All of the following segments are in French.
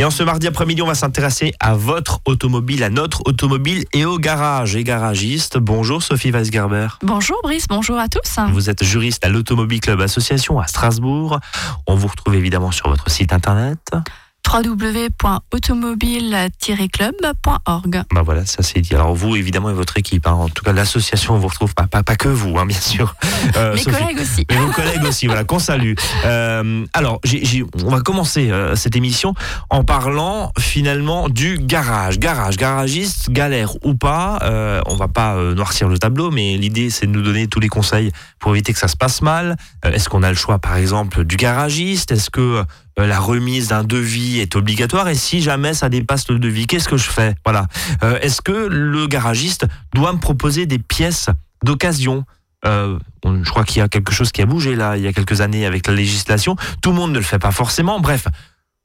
Et en ce mardi après-midi, on va s'intéresser à votre automobile, à notre automobile et au garage et garagiste. Bonjour Sophie Weisgerber. Bonjour Brice, bonjour à tous. Vous êtes juriste à l'Automobile Club Association à Strasbourg. On vous retrouve évidemment sur votre site internet www.automobile-club.org. Bah voilà, ça c'est dit. Alors vous, évidemment, et votre équipe, hein. en tout cas l'association, on vous retrouve pas, pas, pas que vous, hein, bien sûr. Euh, Mes collègues aussi. Et vos collègues aussi, voilà, qu'on salue. Euh, alors, on va commencer euh, cette émission en parlant finalement du garage. Garage, garagiste, galère ou pas, on va pas noircir le tableau, mais l'idée c'est de nous donner tous les conseils pour éviter que ça se passe mal. Est-ce qu'on a le choix, par exemple, du garagiste? Est-ce que euh, la remise d'un devis est obligatoire et si jamais ça dépasse le devis, qu'est-ce que je fais? Voilà. Euh, est-ce que le garagiste doit me proposer des pièces d'occasion? Euh, je crois qu'il y a quelque chose qui a bougé là il y a quelques années avec la législation. Tout le monde ne le fait pas forcément. Bref,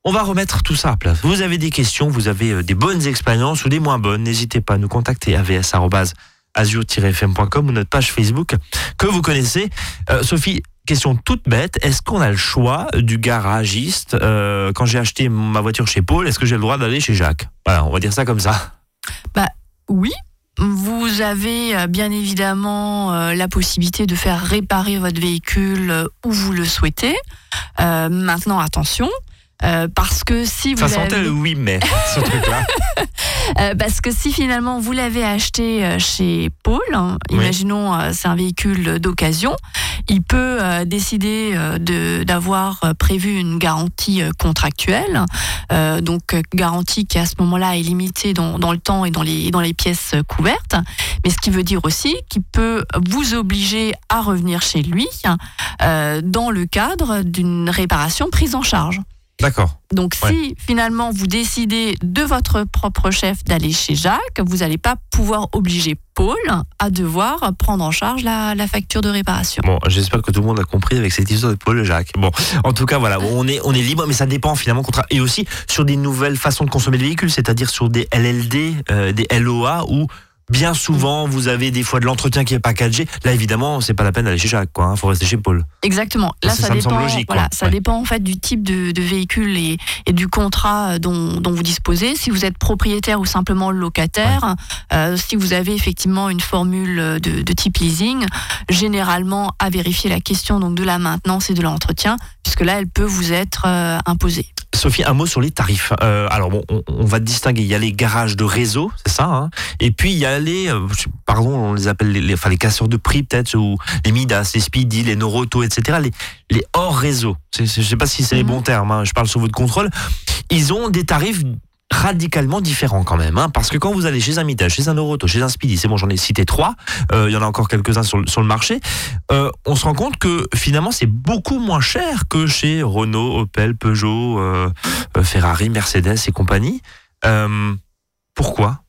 on va remettre tout ça à place. Vous avez des questions, vous avez des bonnes expériences ou des moins bonnes, n'hésitez pas à nous contacter avs@azur-fm.com ou notre page Facebook que vous connaissez. Sophie, question toute bête, est-ce qu'on a le choix du garagiste euh, quand j'ai acheté ma voiture chez Paul Est-ce que j'ai le droit d'aller chez Jacques? Voilà, on va dire ça comme ça. Bah oui. Vous avez euh, bien évidemment euh, la possibilité de faire réparer votre véhicule où vous le souhaitez. maintenant, attention, euh, parce que si vous ça sentait le oui mais ce truc-là. Euh, parce que si finalement vous l'avez acheté euh, chez Paul, hein, imaginons c'est un véhicule d'occasion, il peut décider d'avoir prévu une garantie contractuelle, donc garantie qui à ce moment-là est limitée dans, dans, le temps et dans les, dans les pièces couvertes, mais ce qui veut dire aussi qu'il peut vous obliger à revenir chez lui dans le cadre d'une réparation prise en charge. D'accord. Donc si finalement vous décidez de votre propre chef d'aller chez Jacques, vous n'allez pas pouvoir obliger Paul à devoir prendre en charge la, facture de réparation. Bon, j'espère que tout le monde a compris avec cette histoire de Paul et Jacques. Bon, en tout cas, voilà, on est, on est libre, mais ça dépend finalement. Et aussi sur des nouvelles façons de consommer le véhicule, c'est-à-dire sur des LLD, euh, des LOA ou bien souvent, vous avez des fois de l'entretien qui est packagé. Là, évidemment, c'est pas la peine d'aller chez Jacques, quoi. Il hein. faut rester chez Paul. Exactement. Là, ça, dépend. Logique, voilà, ça dépend en fait du type de, véhicule et, du contrat dont, vous disposez. Si vous êtes propriétaire ou simplement locataire, euh, si vous avez effectivement une formule de, type leasing, généralement à vérifier la question donc de la maintenance et de l'entretien, puisque là, elle peut vous être euh, imposée. Sophie, un mot sur les tarifs. Euh, alors bon, on, va distinguer. Il y a les garages de réseau, c'est ça. Hein et puis il y a les, euh, pardon, on les appelle les, enfin les casseurs de prix peut-être ou les Midas, les Speedy, les Noroto, etc. Les, les hors réseau. Je sais pas si c'est les mhm. bons termes. Hein, je parle sous votre contrôle. Ils ont des tarifs radicalement différent quand même. Hein, parce que quand vous allez chez un Mitage, chez un Oroto, chez un Speedy, c'est bon, j'en ai cité trois, euh, il y en a encore quelques-uns sur, sur, le marché, euh, on se rend compte que finalement c'est beaucoup moins cher que chez Renault, Opel, Peugeot, euh, Ferrari, Mercedes et compagnie. pourquoi?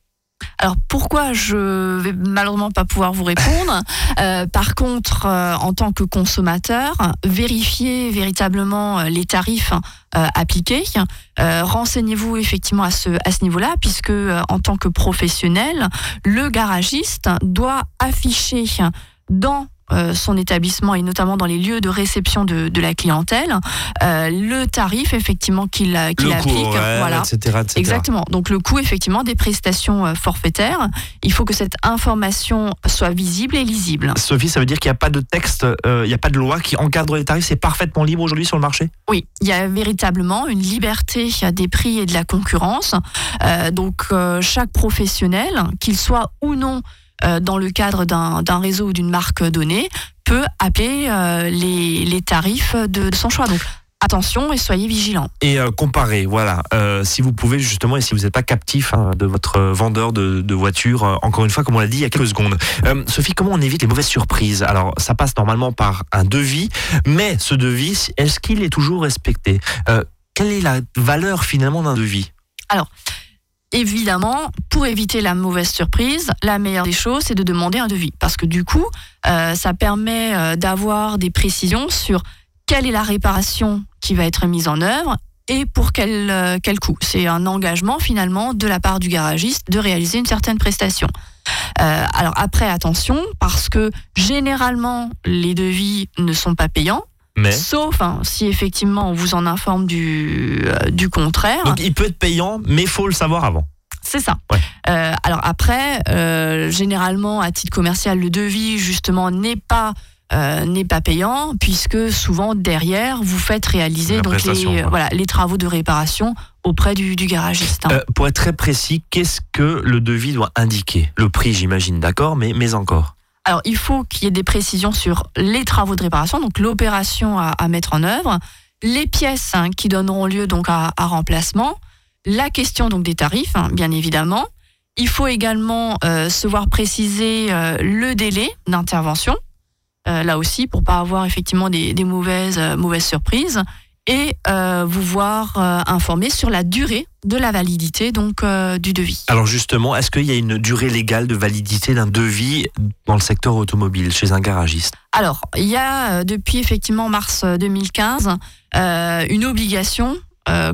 Alors pourquoi je vais malheureusement pas pouvoir vous répondre? Euh, par contre, euh, en tant que consommateur, vérifiez véritablement euh, les tarifs appliqués. Renseignez-vous effectivement à ce, à ce niveau-là, puisque en tant que professionnel, le garagiste doit afficher dans son établissement et notamment dans les lieux de réception de, de la clientèle, euh, le tarif effectivement qu'il qu'il applique, voilà, etc., exactement. Donc le coût effectivement des prestations euh, forfaitaires, il faut que cette information soit visible et lisible. Sophie, ça veut dire qu'il n'y a pas de texte, il n'y a pas de loi qui encadre les tarifs, c'est parfaitement libre aujourd'hui sur le marché? Oui, il y a véritablement une liberté des prix et de la concurrence. donc chaque professionnel, qu'il soit ou non euh, dans le cadre d'un réseau ou d'une marque donnée, peut appeler euh, les, tarifs de, son choix. Donc, attention et soyez vigilants. Et euh, comparez, voilà, si vous pouvez justement, et si vous n'êtes pas captif hein, de votre vendeur de, voitures, encore une fois, comme on l'a dit il y a quelques secondes. Sophie, comment on évite les mauvaises surprises? Alors, ça passe normalement par un devis, mais ce devis, est-ce qu'il est toujours respecté? Quelle est la valeur finalement d'un devis? Alors, évidemment, pour éviter la mauvaise surprise, la meilleure des choses, c'est de demander un devis. Parce que du coup, euh, ça permet euh, d'avoir des précisions sur quelle est la réparation qui va être mise en œuvre et pour quel, euh, quel coût. C'est un engagement finalement de la part du garagiste de réaliser une certaine prestation. alors après, attention, parce que généralement, les devis ne sont pas payants. Mais sauf hein, si effectivement on vous en informe du, euh, du contraire. donc il peut être payant, mais il faut le savoir avant. C'est ça. Ouais. Euh, alors après, euh, généralement, à titre commercial, le devis, justement, n'est pas. euh, n'est pas payant puisque souvent derrière vous faites réaliser donc les, voilà, les travaux de réparation auprès du, du garagiste. hein. Euh, pour être très précis, qu'est-ce que le devis doit indiquer? Le prix, j'imagine, d'accord, mais, mais encore. Alors, il faut qu'il y ait des précisions sur les travaux de réparation, donc l'opération à, mettre en œuvre, les pièces hein, qui donneront lieu donc à, remplacement, la question donc des tarifs, hein, bien évidemment. Il faut également euh, se voir préciser euh, le délai d'intervention, euh, là aussi pour pas avoir effectivement des, des mauvaises mauvaises surprises, et euh, vous voir euh, informer sur la durée de la validité donc euh, du devis. Alors justement, est-ce qu'il y a une durée légale de validité d'un devis dans le secteur automobile chez un garagiste? Alors, il y a depuis effectivement mars euh, 2015 euh, une obligation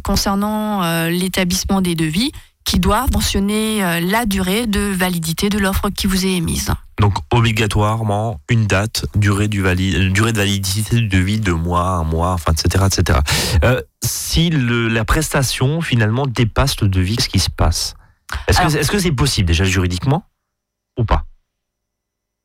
concernant l'établissement des devis qui doit mentionner la durée de validité de l'offre qui vous est émise. Donc obligatoirement une date, durée, du euh, durée de validité du devis, deux mois, un mois, enfin, etc. etc. Euh, si le- la prestation finalement dépasse le devis, qu'est-ce qui se passe? Est-ce que c'est possible déjà juridiquement ou pas?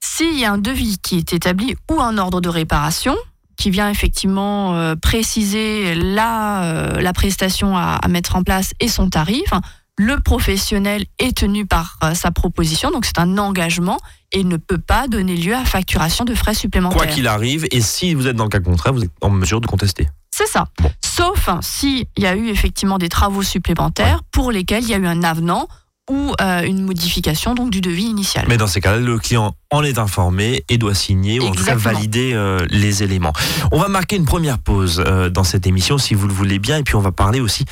S'il y a un devis qui est établi ou un ordre de réparation qui vient effectivement euh, préciser la, euh, la prestation à, à mettre en place et son tarif, le professionnel est tenu par euh, sa proposition, donc c'est un engagement et ne peut pas donner lieu à facturation de frais supplémentaires. Quoi qu'il arrive, et si vous êtes dans le cas contraire, vous êtes en mesure de contester. C'est ça. Bon. Sauf s'il y a eu effectivement des travaux supplémentaires pour lesquels il y a eu un avenant ou euh, une modification donc du devis initial. Mais dans ces cas-là, le client en est informé et doit signer ou en tout cas valider euh, les éléments. On va marquer une première pause euh, dans cette émission si vous le voulez bien et puis on va parler aussi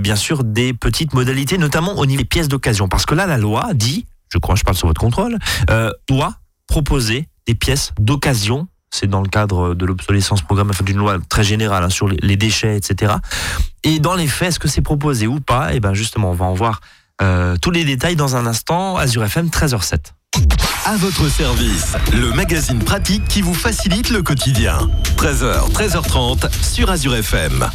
bien sûr des petites modalités notamment au niveau des pièces d'occasion parce que là la loi dit, je crois je parle sous votre contrôle, doit proposer des pièces d'occasion c'est dans le cadre de l'obsolescence programme, enfin d'une loi très générale hein, sur les, déchets, etc. Et dans les faits, est-ce que c'est proposé ou pas? Et bien justement, on va en voir euh, tous les détails dans un instant. Azure FM 13h07. À votre service, le magazine pratique qui vous facilite le quotidien. 13h, 13h30 sur Azure FM.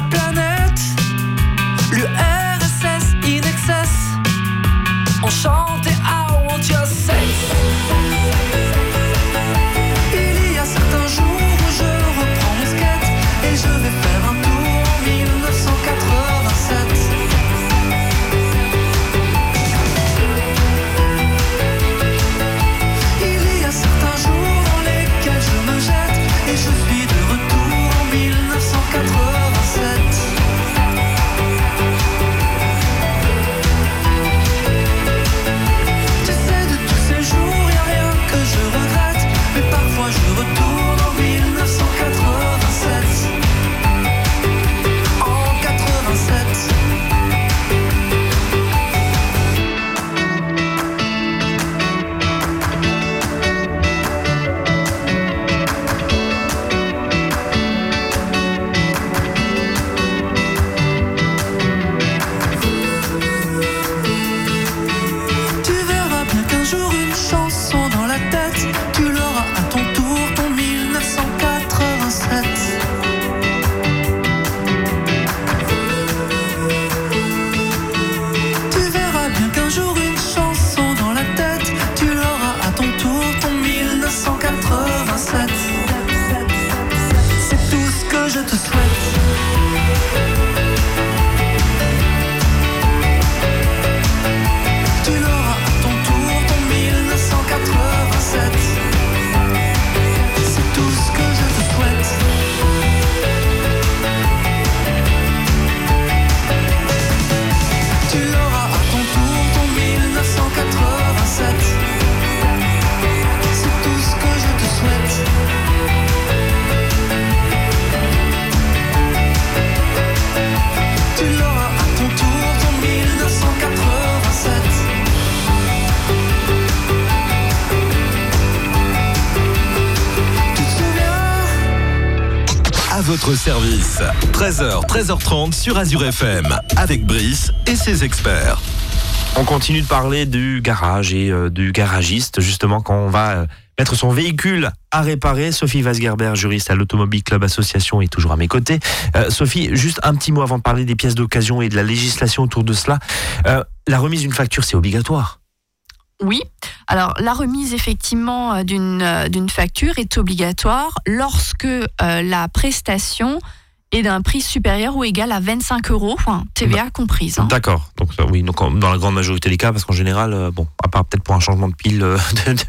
La planète. L'URSS in excess. On chantait service. 13h, 13h30 sur Azure FM. Avec Brice et ses experts. On continue de parler du garage et euh, du garagiste, justement, quand on va euh, mettre son véhicule à réparer. Sophie Vasgerber, juriste à l'Automobile Club Association, est toujours à mes côtés. Euh, Sophie, juste un petit mot avant de parler des pièces d'occasion et de la législation autour de cela. La remise d'une facture, c'est obligatoire. Oui. Alors, la remise effectivement euh, d'une euh, d'une facture est obligatoire lorsque euh, la prestation est d'un prix supérieur ou égal à 25 euros, TVA comprise. hein. D'accord. Donc oui, donc dans la grande majorité des cas, parce qu'en général, euh, bon, à part peut-être pour un changement de pile euh, de, de-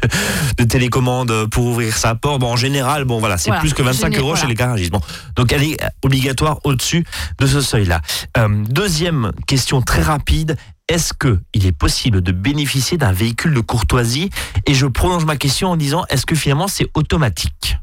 de télécommande pour ouvrir sa porte, bon, en général, bon, voilà, c'est Voilà. plus que 25 Géné- euros voilà. chez les garagistes. Bon, donc elle est obligatoire au-dessus de ce seuil-là. Euh, deuxième question très rapide. Est-ce que il est possible de bénéficier d'un véhicule de courtoisie? Et je prolonge ma question en disant est-ce que finalement c'est automatique?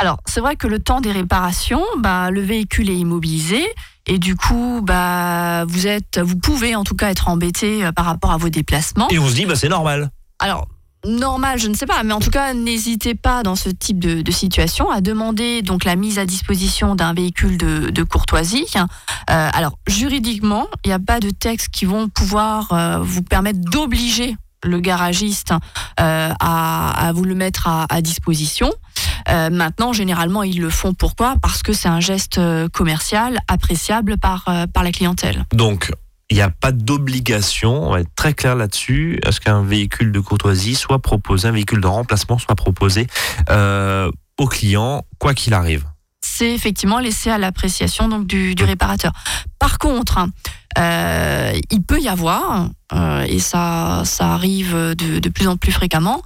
Alors, c'est vrai que le temps des réparations, bah, le véhicule est immobilisé et du coup, bah, vous êtes, vous pouvez en tout cas être embêté euh, par rapport à vos déplacements. Et on se dit bah c'est normal. Alors, normal, je ne sais pas, mais en tout cas, n'hésitez pas dans ce type de, situation à demander donc la mise à disposition d'un véhicule de, courtoisie. Euh, alors, juridiquement, il n'y a pas de textes qui vont pouvoir euh, vous permettre d'obliger le garagiste euh, à, vous le mettre à, disposition. Maintenant, généralement, ils le font. Pourquoi? Parce que c'est un geste commercial appréciable par, par la clientèle. Donc, il n'y a pas d'obligation, on va être très clair là-dessus, à ce qu'un véhicule de courtoisie soit proposé, un véhicule de remplacement soit proposé euh, au client, quoi qu'il arrive. c'est effectivement laissé à l'appréciation donc du, du réparateur. Par contre, euh, il peut y avoir, euh, et ça, ça arrive de, de plus en plus fréquemment,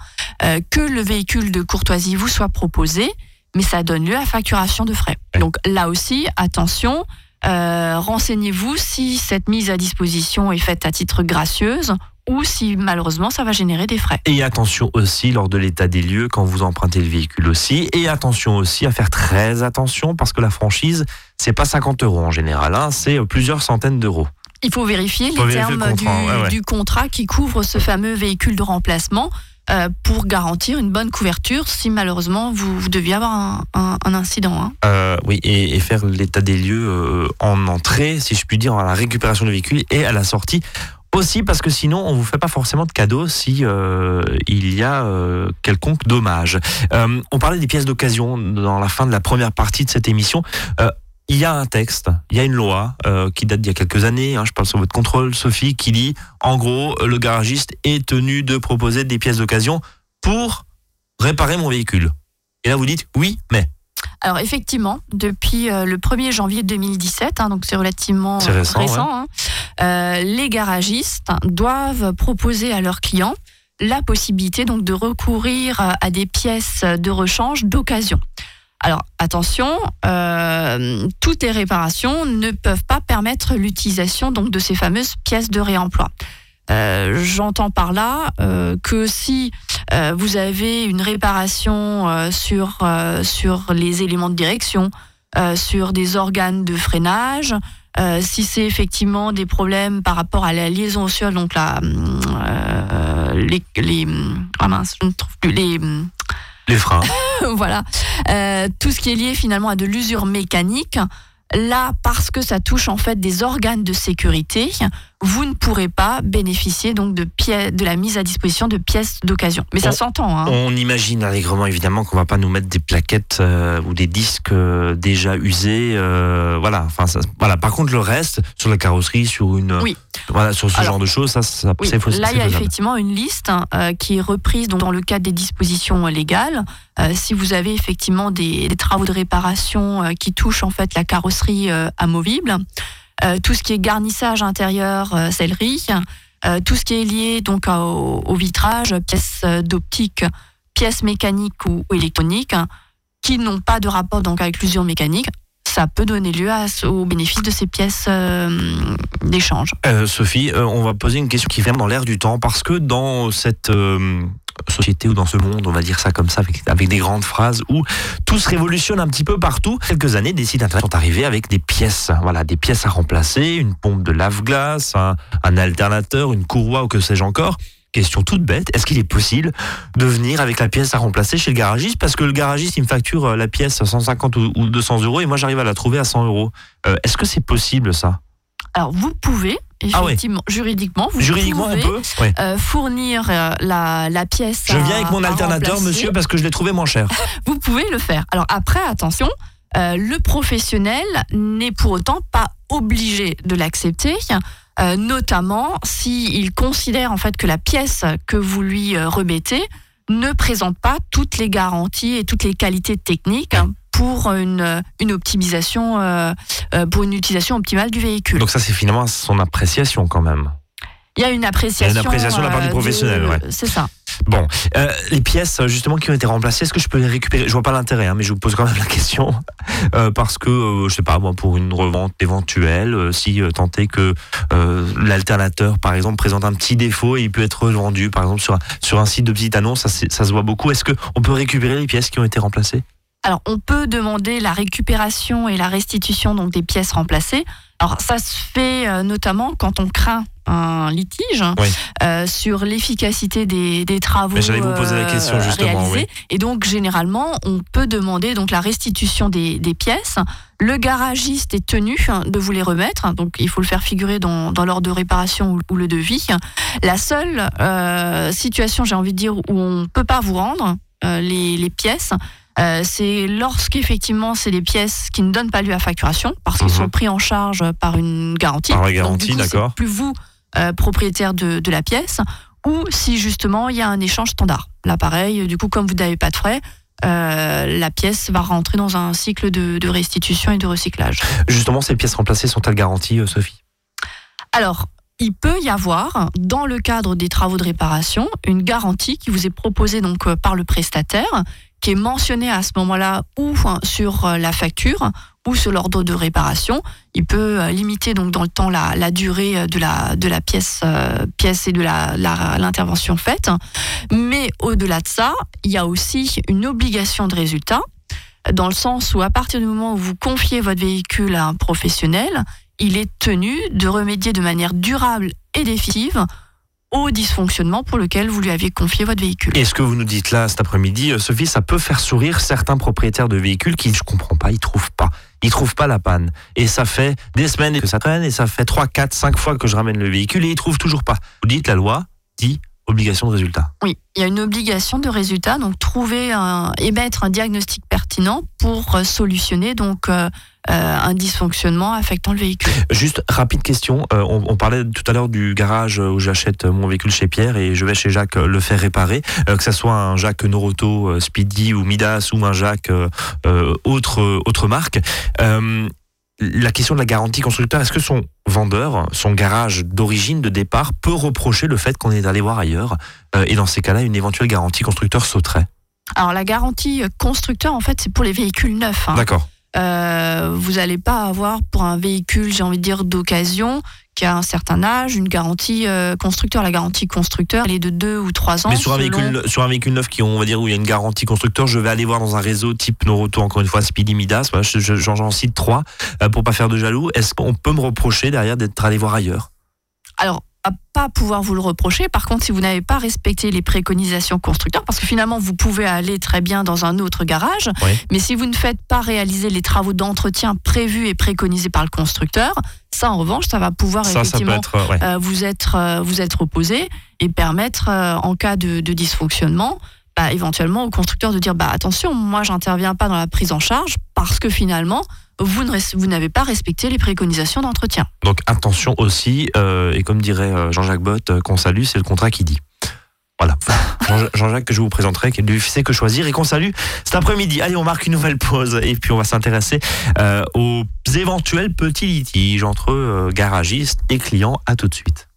que le véhicule de courtoisie vous soit proposé, mais ça donne lieu à facturation de frais. Ouais. Donc là aussi, attention, euh, renseignez-vous si cette mise à disposition est faite à titre gracieuse ou si malheureusement ça va générer des frais. Et attention aussi lors de l'état des lieux quand vous empruntez le véhicule aussi. Et attention aussi à faire très attention parce que la franchise, c'est pas 50 euros en général, hein, c'est plusieurs centaines d'euros. Il faut vérifier Faut les vérifier termes le du, contrat, ouais, ouais. du contrat qui couvre ce fameux véhicule de remplacement euh, pour garantir une bonne couverture si malheureusement vous, deviez avoir un, incident. hein. Euh, oui, et, faire l'état des lieux euh, en entrée, si je puis dire, à la récupération du véhicule et à la sortie. Aussi parce que sinon on vous fait pas forcément de cadeau si il y a quelconque dommage. On parlait des pièces d'occasion dans la fin de la première partie de cette émission. Il y a un texte, il y a une loi euh, qui date d'il y a quelques années. hein, je parle sur votre contrôle, Sophie, qui dit en gros le garagiste est tenu de proposer des pièces d'occasion pour réparer mon véhicule. Et là vous dites oui, mais Alors effectivement, depuis euh, le 1er janvier 2017, hein, donc c'est relativement récent, hein, euh, les garagistes doivent proposer à leurs clients la possibilité donc de recourir à des pièces de rechange d'occasion. Alors attention, euh, toutes les réparations ne peuvent pas permettre l'utilisation donc de ces fameuses pièces de réemploi. Euh, J'entends par là euh, que si vous avez une réparation sur, sur les éléments de direction, sur des organes de freinage, si c'est effectivement des problèmes par rapport à la liaison au sol, donc la, les, ah mince, je ne trouve plus les, les freins. voilà, Euh, tout ce qui est lié finalement à de l'usure mécanique. Là, parce que ça touche en fait des organes de sécurité, vous ne pourrez pas bénéficier donc de, de la mise à disposition de pièces d'occasion. Mais ça s'entend. Hein. On imagine allègrement évidemment qu'on va pas nous mettre des plaquettes euh, ou des disques euh, déjà usés. euh, voilà. Enfin, ça- voilà. Par contre, le reste sur la carrosserie, sur une, Oui. voilà, sur ce Alors, genre de choses, ça, ça Oui, c'est là, il y a faisable. effectivement une liste hein, qui est reprise donc, dans le cadre des dispositions légales. Si vous avez effectivement des, des travaux de réparation qui touchent en fait la carrosserie amovible, tout ce qui est garnissage intérieur, euh, sellerie, euh, tout ce qui est lié donc au, vitrage, pièces euh, d'optique, pièces mécaniques ou, électroniques, hein, qui n'ont pas de rapport donc avec l'usure mécanique, ça peut donner lieu au bénéfice de ces pièces euh, d'échange. Euh, Sophie, euh, on va poser une question qui vient dans l'air du temps parce que dans cette euh, société ou dans ce monde, on va dire ça comme ça, avec, des grandes phrases où tout se révolutionne un petit peu partout. Quelques années, des sites internet sont arrivés avec des pièces, voilà, des pièces à remplacer, une pompe de lave-glace, un, alternateur, une courroie ou que sais-je encore. Question toute bête, est-ce qu'il est possible de venir avec la pièce à remplacer chez le garagiste? Parce que le garagiste, il me facture euh, la pièce à 150 ou ou 200 euros et moi j'arrive à la trouver à 100 euros. Euh, est-ce que c'est possible ça? Alors, vous pouvez, Ah ouais. effectivement, juridiquement, vous Juridiquement, pouvez on peut Ouais. euh, fournir euh, la, la pièce. Je à- viens avec mon alternateur, remplacer. monsieur, parce que je l'ai trouvé moins cher. Vous pouvez le faire. Alors, après, attention, euh, le professionnel n'est pour autant pas obligé de l'accepter. notamment s'il considère en fait que la pièce que vous lui remettez ne présente pas toutes les garanties et toutes les qualités techniques pour une, une optimisation, euh, euh, pour une utilisation optimale du véhicule. Donc ça, c'est finalement son appréciation quand même. Il y a une appréciation. appréciation de la part du euh, professionnel, ouais. C'est ça. Bon, euh, les pièces justement qui ont été remplacées, est-ce que je peux les récupérer? Je vois pas l'intérêt, hein, mais je vous pose quand même la question Euh, parce que euh, je sais pas moi pour une revente éventuelle, euh, si euh, est que euh, l'alternateur par exemple présente un petit défaut et il peut être revendu par exemple sur un, sur un site de petite annonce, ça, se voit beaucoup. Est-ce que on peut récupérer les pièces qui ont été remplacées? Alors, on peut demander la récupération et la restitution donc des pièces remplacées. Alors, ça se fait euh, notamment quand on craint un litige Oui. euh, sur l'efficacité des, des travaux Mais j'allais vous poser la euh, question, justement, réalisés. Et donc, généralement, on peut demander donc la restitution des, des pièces. Le garagiste est tenu de vous les remettre, donc il faut le faire figurer dans, dans l'ordre de réparation ou, ou le devis. La seule euh, situation, j'ai envie de dire, où on ne peut pas vous rendre euh, les, les pièces, euh, c'est lorsqu'effectivement c'est des pièces qui ne donnent pas lieu à facturation parce qu'ils Mhm. sont pris en charge par une garantie. Par la garantie, d'accord. Plus vous euh, propriétaire de, de la pièce ou si justement il y a un échange standard. Là pareil, du coup comme vous n'avez pas de frais, euh, la pièce va rentrer dans un cycle de, de restitution et de recyclage. Justement, ces pièces remplacées sont-elles garanties, euh, Sophie? Alors, il peut y avoir, dans le cadre des travaux de réparation, une garantie qui vous est proposée donc par le prestataire, qui est mentionnée à ce moment-là ou hein, sur la facture ou sur l'ordre de réparation. Il peut euh, limiter donc dans le temps la, durée euh, de la, pièce, euh, et de l'intervention faite. Mais au-delà de ça, il y a aussi une obligation de résultat, dans le sens où à partir du moment où vous confiez votre véhicule à un professionnel, il est tenu de remédier de manière durable et définitive au dysfonctionnement pour lequel vous lui aviez confié votre véhicule. Et ce que vous nous dites là cet après-midi, euh, Sophie, ça peut faire sourire certains propriétaires de véhicules qui, je comprends pas, ils trouvent pas. Ils trouvent pas la panne. Et ça fait des semaines que ça traîne et ça fait 3, 4, 5 fois que je ramène le véhicule et ils trouvent toujours pas. Vous dites la loi dit obligation de résultat. Oui, il y a une obligation de résultat, donc trouver un, émettre un diagnostic pertinent pour euh, solutionner donc euh, euh, un dysfonctionnement affectant le véhicule. Juste rapide question, euh, on, on parlait tout à l'heure du garage où j'achète mon véhicule chez Pierre et je vais chez Jacques le faire réparer, euh, que ce soit un Jacques Noroto, Speedy ou Midas ou un Jacques autre autre marque. Euh, la question de la garantie constructeur, est-ce que son vendeur, son garage d'origine, de départ, peut reprocher le fait qu'on est allé voir ailleurs euh, et dans ces cas-là, une éventuelle garantie constructeur sauterait? Alors la garantie constructeur, en fait, c'est pour les véhicules neufs. hein. D'accord. Euh, vous n'allez pas avoir pour un véhicule, j'ai envie de dire, d'occasion, qui a un certain âge, une garantie euh, constructeur. La garantie constructeur, elle est de deux ou trois ans. Mais sur un, selon- véhicule, sur un véhicule neuf qui, on va dire, où il y a une garantie constructeur, je vais aller voir dans un réseau type Noroto, encore une fois, Speedy Midas, voilà, je- je- j'en j'en cite trois, euh, pour pas faire de jaloux. Est-ce qu'on peut me reprocher derrière d'être allé voir ailleurs? Alors, pas pouvoir vous le reprocher. Par contre, si vous n'avez pas respecté les préconisations constructeurs, parce que finalement, vous pouvez aller très bien dans un autre garage, Oui. mais si vous ne faites pas réaliser les travaux d'entretien prévus et préconisés par le constructeur, Ça, en revanche, ça va pouvoir Ça, ça peut effectivement être. euh, ouais. euh, vous être euh, vous être opposé et permettre euh, en cas de, de dysfonctionnement bah, éventuellement au constructeur de dire bah attention moi j'interviens pas dans la prise en charge parce que finalement vous ne res- vous n'avez pas respecté les préconisations d'entretien. Donc attention aussi, euh, et comme dirait euh, Jean-Jacques Bott, euh, qu'on salue, c'est le contrat qui dit. Voilà. Jean- Jean-Jacques que je vous présenterai, qui ne sait que choisir et qu'on salue cet après-midi. Allez, on marque une nouvelle pause et puis on va s'intéresser euh, aux éventuels petits litiges entre euh, garagistes et clients. À tout de suite.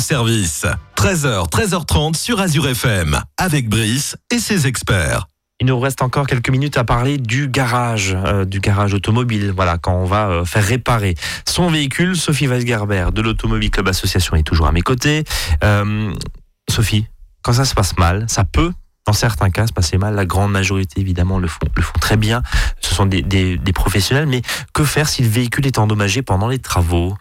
Service. 13h, 13h30 sur Azure FM. Avec Brice et ses experts. Il nous reste encore quelques minutes à parler du garage, euh, du garage automobile. Voilà, quand on va euh, faire réparer son véhicule. Sophie Weisgerber de l'Automobile Club Association est toujours à mes côtés. Euh, Sophie, quand ça se passe mal, ça peut, dans certains cas, se passer mal. La grande majorité, évidemment, le font, le font très bien. Ce sont des professionnels. Mais que faire si le véhicule est endommagé pendant les travaux?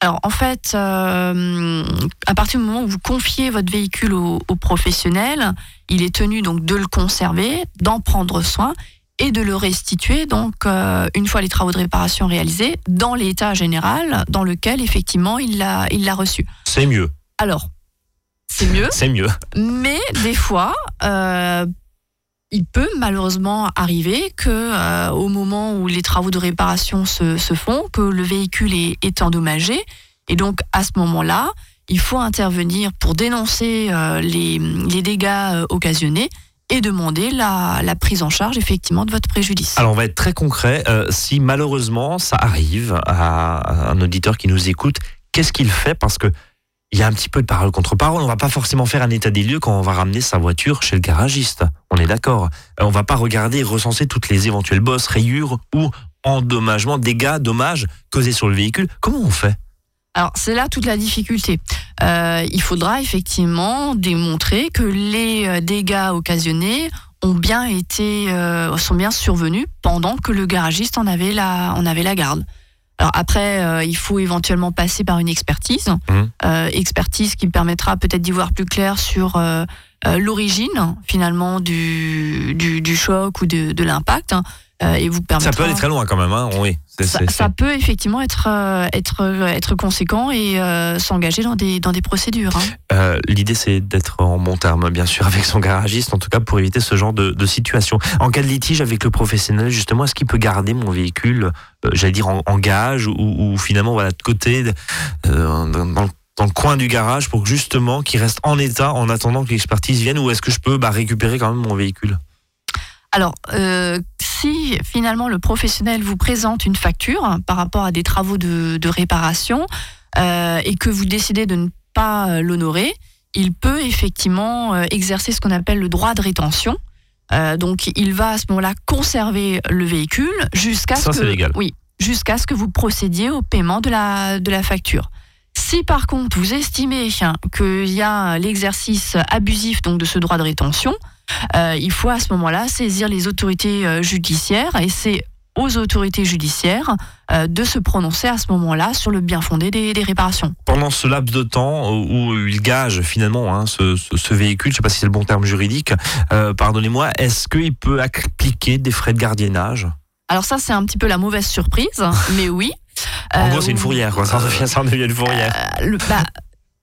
Alors en fait, euh, à partir du moment où vous confiez votre véhicule au, au professionnel, il est tenu donc de le conserver, d'en prendre soin et de le restituer donc euh, une fois les travaux de réparation réalisés dans l'état général dans lequel effectivement il l'a il l'a reçu. C'est mieux. Alors c'est mieux, C'est mieux. mais des fois, euh, il peut malheureusement arriver que euh, au moment où les travaux de réparation se, se font, que le véhicule est, endommagé. Et donc à ce moment-là, il faut intervenir pour dénoncer euh, les, les dégâts euh, occasionnés et demander la, la prise en charge effectivement de votre préjudice. Alors on va être très concret. Si malheureusement ça arrive à un auditeur qui nous écoute, qu'est-ce qu'il fait? Parce que il y a un petit peu de parole contre parole. On va pas forcément faire un état des lieux quand on va ramener sa voiture chez le garagiste. On est d'accord. Euh, On va pas regarder recenser toutes les éventuelles bosses, rayures ou endommagements, dégâts, dommages causés sur le véhicule. Comment on fait? Alors c'est là toute la difficulté. Euh, il faudra effectivement démontrer que les euh, dégâts occasionnés ont bien été sont bien survenus pendant que le garagiste en avait la garde. Alors après, euh, il faut éventuellement passer par une expertise, Mhm. Euh, expertise qui permettra peut-être d'y voir plus clair sur euh, l'origine finalement du, du, du choc ou de, de l'impact, hein, et vous permettra. Ça peut aller très loin quand même. Hein oui. Ça, peut effectivement être euh, être être conséquent et euh, s'engager dans des dans des procédures. hein. Euh, L'idée, c'est d'être en bon terme, bien sûr, avec son garagiste, en tout cas pour éviter ce genre de, de situation. En cas de litige avec le professionnel, justement, est-ce qu'il peut garder mon véhicule, euh, j'allais dire, en, en gage ou, ou finalement, voilà, de côté, euh, dans, dans le- dans le coin du garage pour que justement qu'il reste en état en attendant que l'expertise vienne ou est-ce que je peux bah, récupérer quand même mon véhicule? Alors, euh, si finalement le professionnel vous présente une facture par rapport à des travaux de, de réparation euh, et que vous décidez de ne pas euh, l'honorer, il peut effectivement euh, exercer ce qu'on appelle le droit de rétention. Euh, donc, il va à ce moment-là conserver le véhicule jusqu'à ce que légal. oui, jusqu'à ce que vous procédiez au paiement de la de la facture. Si par contre vous estimez hein, qu'il y a l'exercice abusif donc de ce droit de rétention, euh, il faut à ce moment-là saisir les autorités euh, judiciaires et c'est aux autorités judiciaires euh, de se prononcer à ce moment-là sur le bien fondé des, des réparations. Pendant ce laps de temps où il gage finalement hein, ce, ce- ce véhicule, je ne sais pas si c'est le bon terme juridique, pardonnez-moi, est-ce qu'il peut appliquer des frais de gardiennage? Alors ça c'est un petit peu la mauvaise surprise, mais oui. En Euh, gros, c'est une fourrière, quoi. Ça en devient, une fourrière. Euh, le- bah,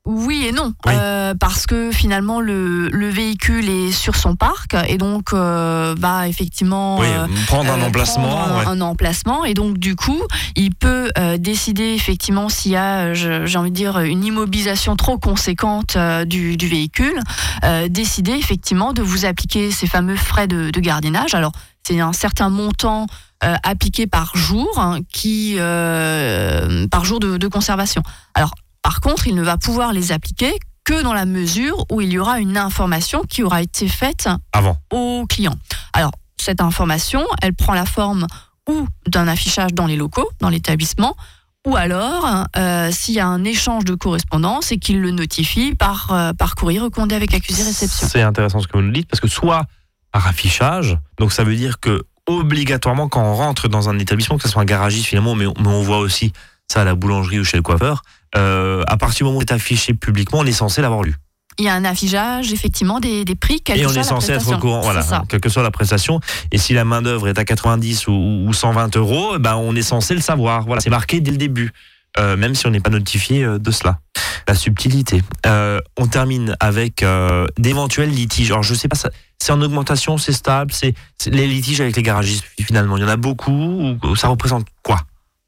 oui et non, Oui. Euh, parce que finalement le, le véhicule est sur son parc et donc bah bah effectivement oui, euh, prendre un euh, emplacement. prendre ouais. un emplacement et donc du coup il peut euh, décider effectivement s'il y a euh, j'ai envie de dire une immobilisation trop conséquente euh, du, du véhicule euh, décider effectivement de vous appliquer ces fameux frais de, de gardiennage alors c'est un certain montant euh, appliqué par jour hein, qui euh, par jour de, de conservation alors par contre il ne va pouvoir les appliquer que dans la mesure où il y aura une information qui aura été faite Avant. au client. Alors, cette information, elle prend la forme ou d'un affichage dans les locaux, dans l'établissement, ou alors euh, s'il y a un échange de correspondance et qu'il le notifie par, euh, par courrier recommandé avec accusé réception. C'est intéressant ce que vous nous dites parce que soit par affichage, donc ça veut dire que obligatoirement quand on rentre dans un établissement, que ce soit un garagiste finalement, mais on, mais on voit aussi ça à la boulangerie ou chez le coiffeur, euh, à partir du moment où c'est affiché publiquement, on est censé l'avoir lu. Il y a un affichage effectivement des, des prix, quelle Et on soit est censé être au courant, voilà, quelle que soit la prestation. Et si la main d'œuvre est à 90 ou, ou 120 euros, ben on est censé le savoir. Voilà, c'est marqué dès le début, euh, même si on n'est pas notifié euh, de cela. La subtilité. Euh, on termine avec euh, d'éventuels litiges. Alors je sais pas, c'est en augmentation, c'est stable, c'est les litiges avec les garagistes. Finalement, il y en a beaucoup. Ou, ou ça représente quoi?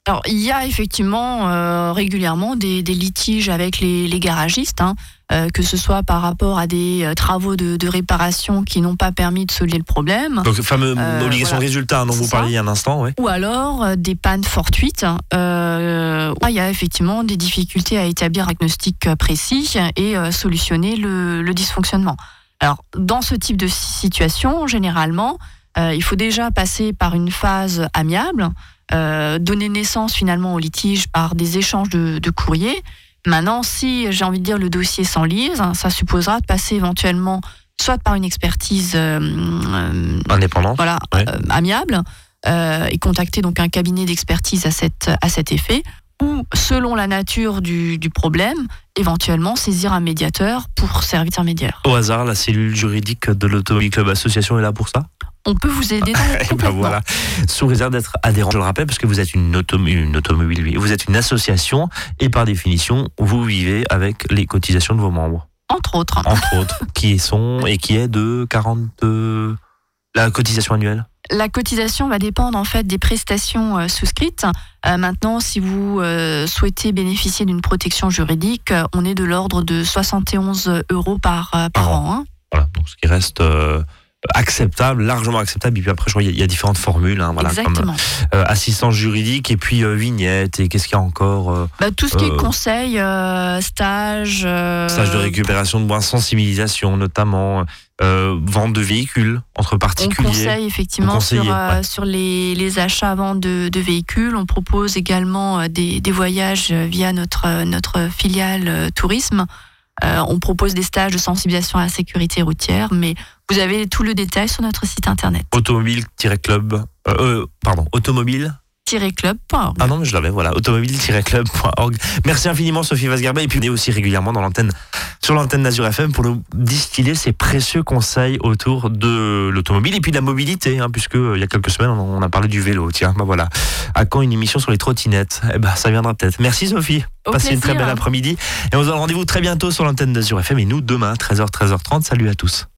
Alors, il y a effectivement euh, régulièrement des, des litiges avec les, les garagistes, hein, euh, que ce soit par rapport à des euh, travaux de, de réparation qui n'ont pas permis de solder le problème, Donc fameux obligation voilà. résultat dont vous ça. parliez il y a un instant, ouais. ou alors des pannes fortuites. Là, il y a effectivement des difficultés à établir un diagnostic précis et solutionner le, le dysfonctionnement. Alors, dans ce type de situation, généralement, il faut déjà passer par une phase amiable, euh, donner naissance finalement au litige par des échanges de, de courriers. Maintenant, si j'ai envie de dire le dossier s'enlise, hein, ça supposera de passer éventuellement soit par une expertise euh, euh, Indépendant. voilà, Ouais. euh, amiable, et contacter donc un cabinet d'expertise à, cette, à cet effet, ou, selon la nature du, du problème, éventuellement saisir un médiateur pour servir d'intermédiaire. Au hasard, la cellule juridique de l'Automobile Club Association est là pour ça? On peut vous aider dans ben voilà, sous réserve d'être adhérent, je le rappelle, parce que vous êtes une, autom- une automobile, oui. vous êtes une association et par définition, vous vivez avec les cotisations de vos membres, Entre autres. entre autres, qui sont et qui est de 40 euh, la cotisation annuelle. La cotisation va dépendre en fait des prestations euh, souscrites. Euh, maintenant, si vous euh, souhaitez bénéficier d'une protection juridique, on est de l'ordre de 71 euros par, par Par an. hein. Voilà, donc ce qui reste acceptable, largement acceptable. Et puis après, je crois y il y, a différentes formules, hein, voilà, comme Exactement. euh, assistance juridique et puis euh, vignette et qu'est-ce qu'il y a encore euh, Bah, tout ce qui est conseil, euh, stage, euh, Stage de récupération de bois, sensibilisation notamment, vente de véhicules entre On particuliers. conseille effectivement sur, ouais. sur les, les achats avant de, de véhicules. On propose également des, des voyages via notre, notre filiale tourisme. Euh, on propose des stages de sensibilisation à la sécurité routière, mais vous avez tout le détail sur notre site internet. Automobile-club, euh, euh, pardon, automobile. club.org. Ah non, mais je l'avais, voilà, automobile-club.org. Merci infiniment, Sophie Vasgarba. Et puis, venez aussi régulièrement dans l'antenne, sur l'antenne d'Azur FM pour nous distiller ces précieux conseils autour de l'automobile et puis de la mobilité, hein, puisque euh, il y a quelques semaines, on on a parlé du vélo. Tiens, bah voilà. À quand une émission sur les trottinettes? Eh ben, ça viendra peut-être. Merci, Sophie. Au Passez une très belle après-midi. Et on se donne rendez-vous très bientôt sur l'antenne d'Azur FM. Et nous, demain, 13h, 13h30. Salut à tous.